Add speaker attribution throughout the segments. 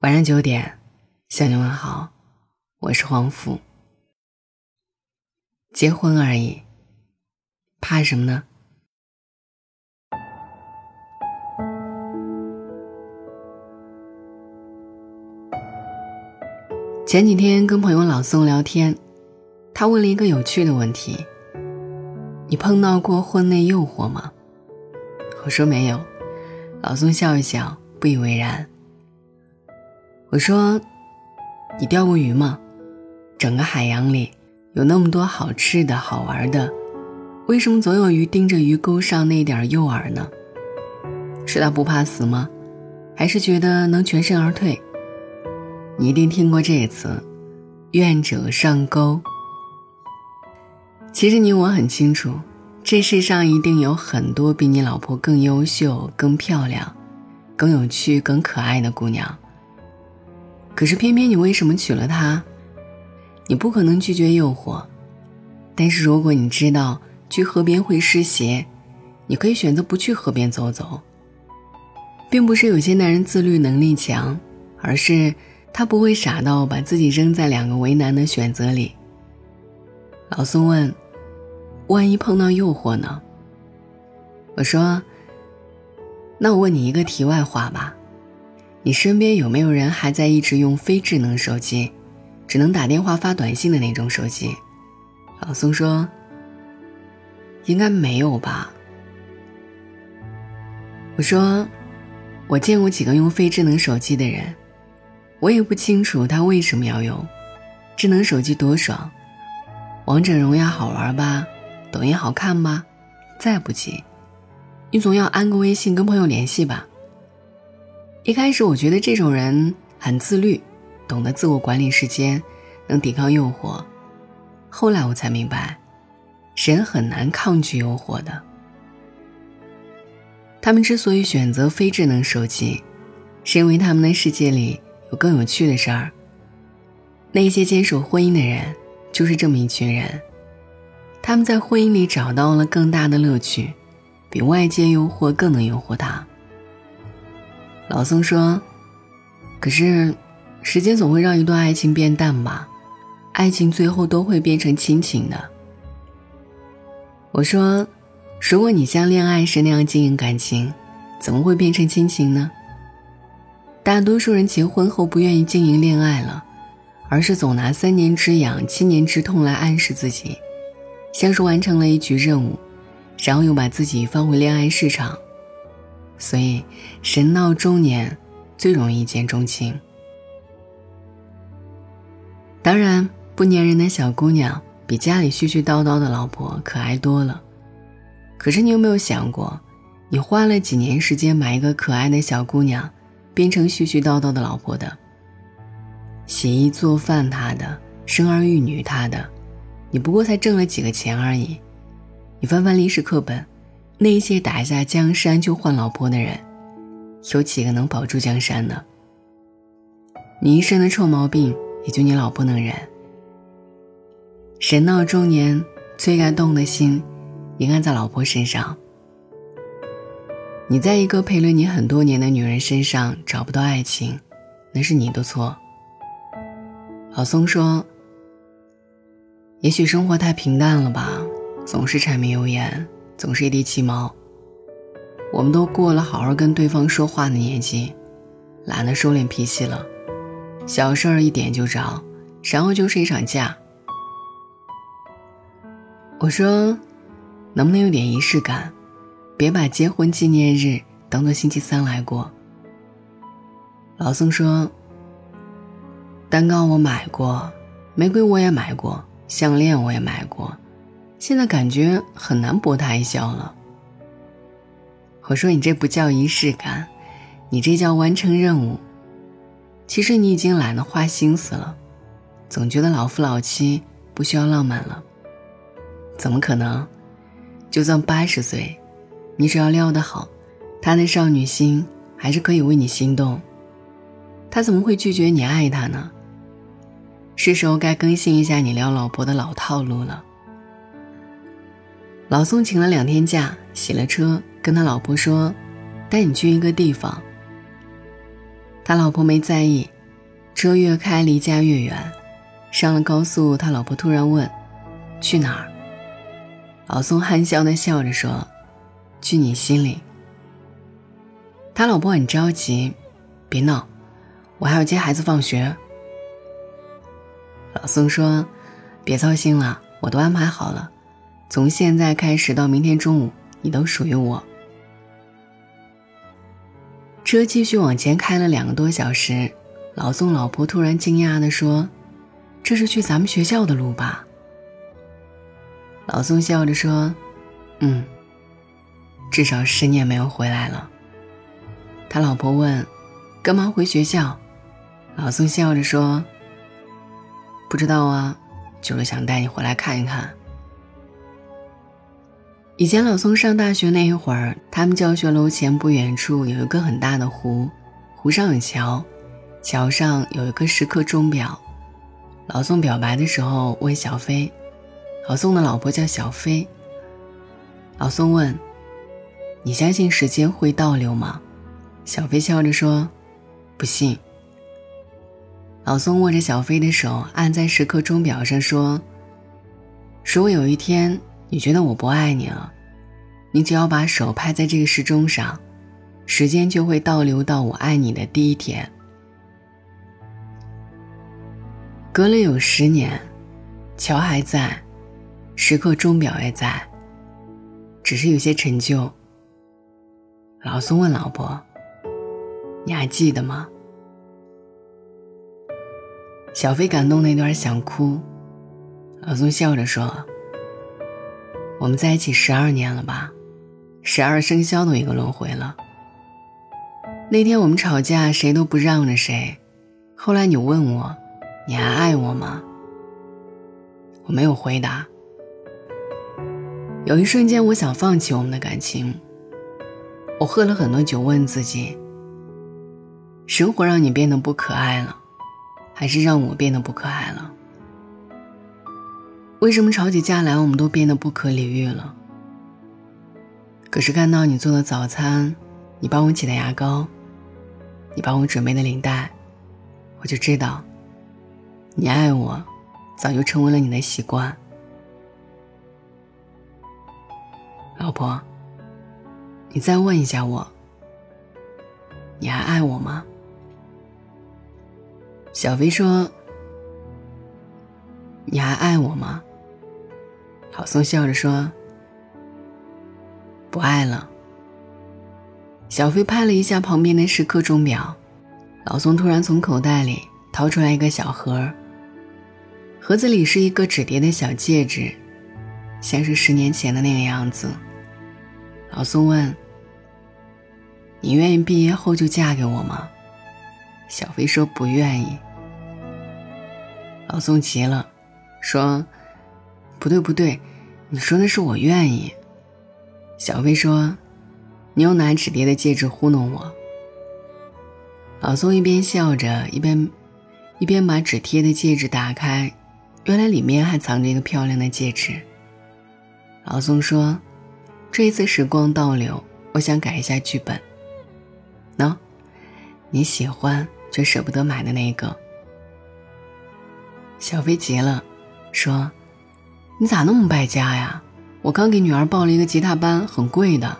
Speaker 1: 晚上九点，向你问好，我是黄甫。结婚而已，怕什么呢？前几天跟朋友老宋聊天，他问了一个有趣的问题：“你碰到过婚内诱惑吗？”我说没有。老宋笑一笑，不以为然。我说：“你钓过鱼吗？整个海洋里有那么多好吃的好玩的，为什么总有鱼盯着鱼钩上那点诱饵呢？是他不怕死吗？还是觉得能全身而退？你一定听过这词‘愿者上钩’。其实你我很清楚，这世上一定有很多比你老婆更优秀、更漂亮、更有趣、更可爱的姑娘。”可是偏偏你为什么娶了她？你不可能拒绝诱惑，但是如果你知道去河边会湿鞋，你可以选择不去河边走走。并不是有些男人自律能力强，而是他不会傻到把自己扔在两个为难的选择里。老宋问：“万一碰到诱惑呢？”我说：“那我问你一个题外话吧。”你身边有没有人还在一直用非智能手机，只能打电话发短信的那种手机？老宋说：“应该没有吧。”我说：“我见过几个用非智能手机的人，我也不清楚他为什么要用。智能手机多爽，王者荣耀好玩吧，抖音好看吧，再不济，你总要安个微信跟朋友联系吧。”一开始我觉得这种人很自律，懂得自我管理时间，能抵抗诱惑。后来我才明白，人很难抗拒诱惑的。他们之所以选择非智能手机，是因为他们的世界里有更有趣的事儿。那些坚守婚姻的人，就是这么一群人。他们在婚姻里找到了更大的乐趣，比外界诱惑更能诱惑他。老宋说：“可是，时间总会让一段爱情变淡吧？爱情最后都会变成亲情的。”我说：“如果你像恋爱时那样经营感情，怎么会变成亲情呢？”大多数人结婚后不愿意经营恋爱了，而是总拿三年之痒、七年之痛来暗示自己，像是完成了一局任务，然后又把自己放回恋爱市场。所以，人到中年，最容易一见钟情。当然，不粘人的小姑娘比家里絮絮叨叨的老婆可爱多了。可是，你有没有想过，你花了几年时间买一个可爱的小姑娘，变成絮絮叨叨的老婆的？洗衣做饭她的，生儿育女她的，你不过才挣了几个钱而已。你翻翻历史课本。那些打下江山就换老婆的人，有几个能保住江山呢？你一身的臭毛病，也就你老婆能忍。人到中年，最该动的心，应该在老婆身上。你在一个陪了你很多年的女人身上找不到爱情，那是你的错。老松说：“也许生活太平淡了吧，总是柴米油盐。”总是一地鸡毛。我们都过了好好跟对方说话的年纪，懒得收敛脾气了，小事儿一点就着，然后就是一场架。我说，能不能有点仪式感，别把结婚纪念日当做星期三来过。老宋说，蛋糕我买过，玫瑰我也买过，项链我也买过。现在感觉很难博他一笑了。我说你这不叫仪式感，你这叫完成任务。其实你已经懒得花心思了，总觉得老夫老妻不需要浪漫了。怎么可能？就算八十岁，你只要撩得好，他的少女心还是可以为你心动。他怎么会拒绝你爱他呢？是时候该更新一下你撩老婆的老套路了。老宋请了两天假，洗了车，跟他老婆说：“带你去一个地方。”他老婆没在意，车越开离家越远。上了高速，他老婆突然问：“去哪儿？”老宋憨笑的笑着说：“去你心里。”他老婆很着急：“别闹，我还要接孩子放学。”老宋说：“别操心了，我都安排好了，从现在开始到明天中午，你都属于我。”车继续往前开了两个多小时，老宋老婆突然惊讶地说：“这是去咱们学校的路吧？”老宋笑着说：“嗯，至少十年没有回来了。”他老婆问：“干嘛回学校？”老宋笑着说：“不知道啊，就是想带你回来看一看。”以前老宋上大学那一会儿，他们教学楼前不远处有一个很大的湖，湖上有桥，桥上有一个时刻钟表。老宋表白的时候问小飞，老宋的老婆叫小飞。老宋问：“你相信时间会倒流吗？”小飞笑着说：“不信。”老宋握着小飞的手，按在时刻钟表上说：“如果有一天……”你觉得我不爱你了，你只要把手拍在这个时钟上，时间就会倒流到我爱你的第一天。隔了有十年，桥还在，时刻钟表也在，只是有些陈旧。老宋问老婆：“你还记得吗？”小飞感动那段想哭，老宋笑着说。我们在一起十二年了吧，十二生肖都一个轮回了。那天我们吵架，谁都不让着谁。后来你问我，你还爱我吗？我没有回答。有一瞬间，我想放弃我们的感情。我喝了很多酒，问自己：生活让你变得不可爱了，还是让我变得不可爱了？为什么吵起架来，我们都变得不可理喻了？可是看到你做的早餐，你帮我挤的牙膏，你帮我准备的领带，我就知道，你爱我，早就成为了你的习惯。老婆，你再问一下我，你还爱我吗？小飞说：“你还爱我吗？”老宋笑着说：“不爱了。”小飞拍了一下旁边的时刻钟表，老宋突然从口袋里掏出来一个小盒，盒子里是一个纸叠的小戒指，像是十年前的那个样子。老宋问：“你愿意毕业后就嫁给我吗？”小飞说：“不愿意。”老宋急了，说。不对不对，你说的是我愿意。小飞说：“你又拿纸叠的戒指糊弄我。”老宋一边笑着，一边一边把纸贴的戒指打开，原来里面还藏着一个漂亮的戒指。老宋说：“这一次时光倒流，我想改一下剧本。喏，你喜欢却舍不得买的那个。”小飞急了，说。你咋那么败家呀？我刚给女儿报了一个吉他班，很贵的，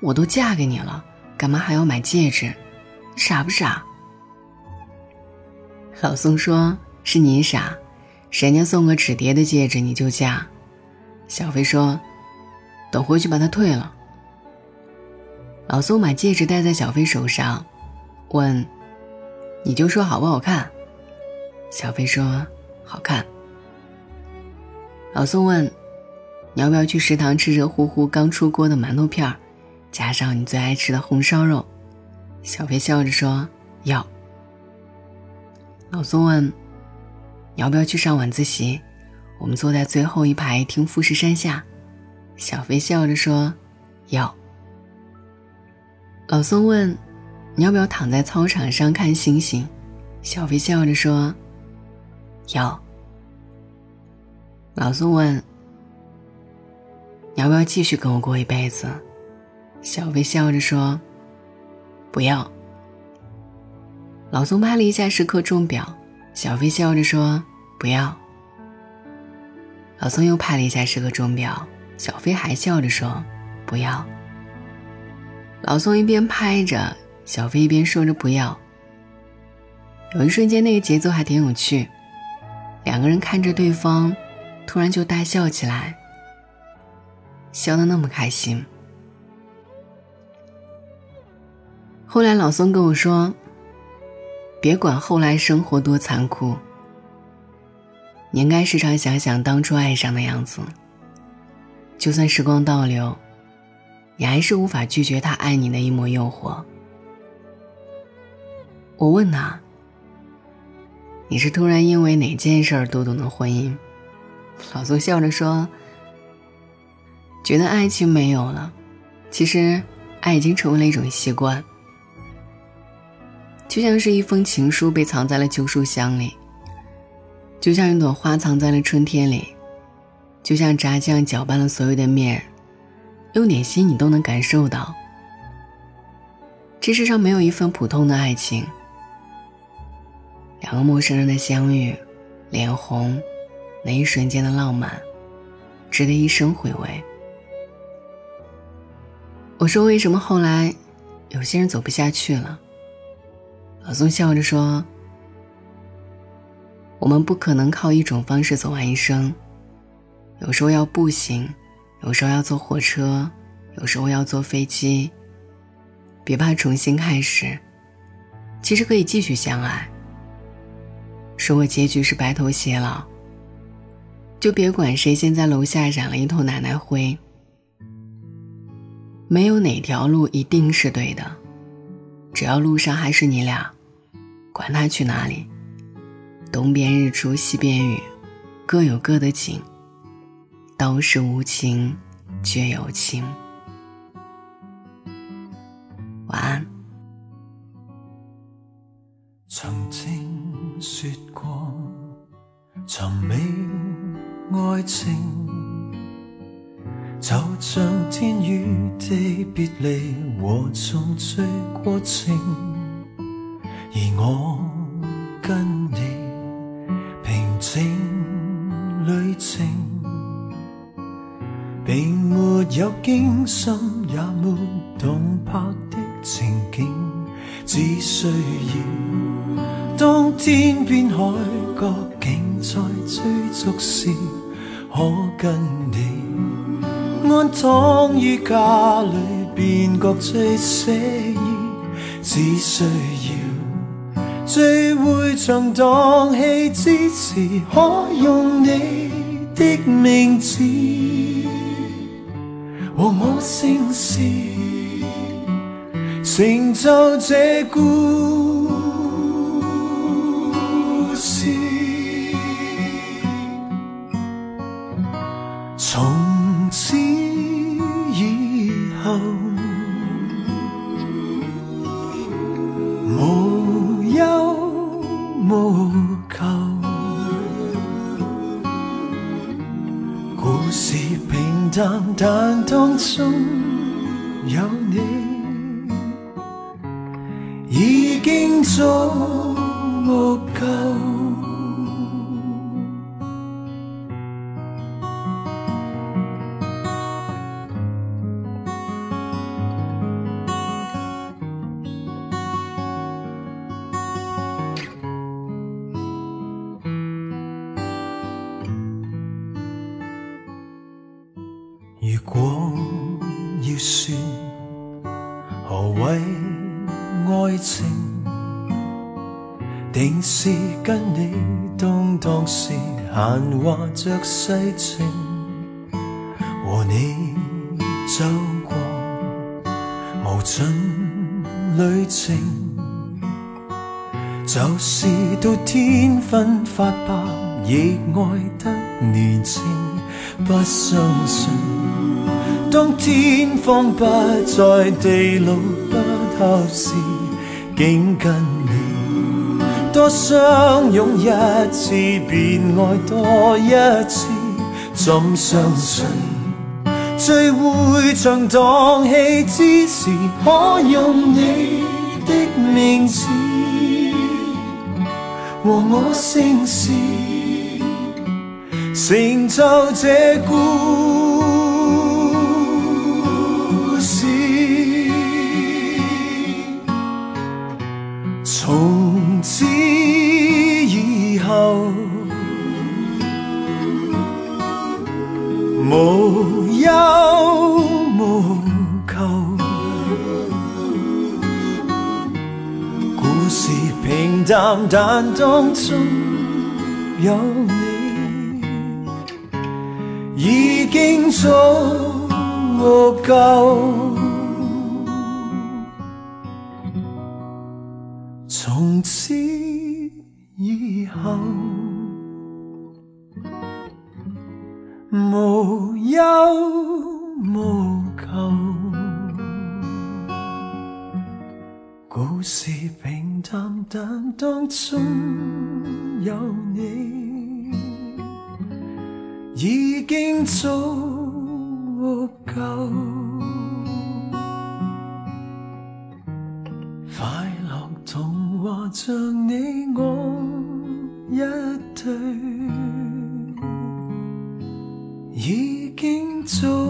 Speaker 1: 我都嫁给你了，干嘛还要买戒指？傻不傻？老宋说：“是你傻，人家送个纸叠的戒指你就嫁。”小飞说：“等回去把它退了。”老宋把戒指戴在小飞手上，问：“你就说好不好看？”小飞说：“好看。”老宋问：“你要不要去食堂吃热乎乎刚出锅的馒头片儿，加上你最爱吃的红烧肉？”小飞笑着说：“要。”老宋问：“你要不要去上晚自习？我们坐在最后一排听富士山下。”小飞笑着说：“要。”老宋问：“你要不要躺在操场上看星星？”小飞笑着说：“要。”老宋问：“你要不要继续跟我过一辈子？”小飞笑着说：“不要。”老宋拍了一下时刻钟表，小飞笑着说：“不要。”老宋又拍了一下时刻钟表，小飞还笑着说：“不要。”老宋一边拍着，小飞一边说着“不要”。有一瞬间，那个节奏还挺有趣，两个人看着对方，突然就大笑起来，笑得那么开心。后来老宋跟我说：“别管后来生活多残酷。”你应该时常想想当初爱上的样子。就算时光倒流，你还是无法拒绝他爱你的一抹诱惑。我问他：“你是突然因为哪件事儿读懂了婚姻？”老宋笑着说：“觉得爱情没有了，其实爱已经成为了一种习惯，就像是一封情书被藏在了旧书箱里。”就像一朵花藏在了春天里，就像炸酱搅拌了所有的面，用点心你都能感受到。这世上没有一份普通的爱情，两个陌生人的相遇，脸红，那一瞬间的浪漫，值得一生回味。我说为什么后来有些人走不下去了？老宋笑着说。我们不可能靠一种方式走完一生，有时候要步行，有时候要坐火车，有时候要坐飞机。别怕重新开始，其实可以继续相爱。如果结局是白头偕老，就别管谁先在楼下染了一头奶奶灰。没有哪条路一定是对的，只要路上还是你俩，管他去哪里。东边日出西边雨，各有各的景。都是无情，却有情。
Speaker 2: 并没有惊心也没动魄的情景，只需要当天边海角竟在追逐时，可跟你安躺于家里，便觉最写意，只需要。聚会场荡气之时，可用你的名字和我姓氏，成就这故有你，已经足够。何谓爱情，定是跟你当当时闲话着世情，和你走过无尽旅程，就是到天昏发白，亦爱得年轻，不相信。当天荒不再，地老不透时，竟跟你多相拥一次，便爱多一次。怎相信聚会场荡气之时，可用你的名字和我姓氏，成就这故从此以后，无忧无求。故事平淡，但当中有你，已经足够。此以后，无忧无求。故事平淡，但当中有你，已经足够。快乐童话像你我一对，已经足。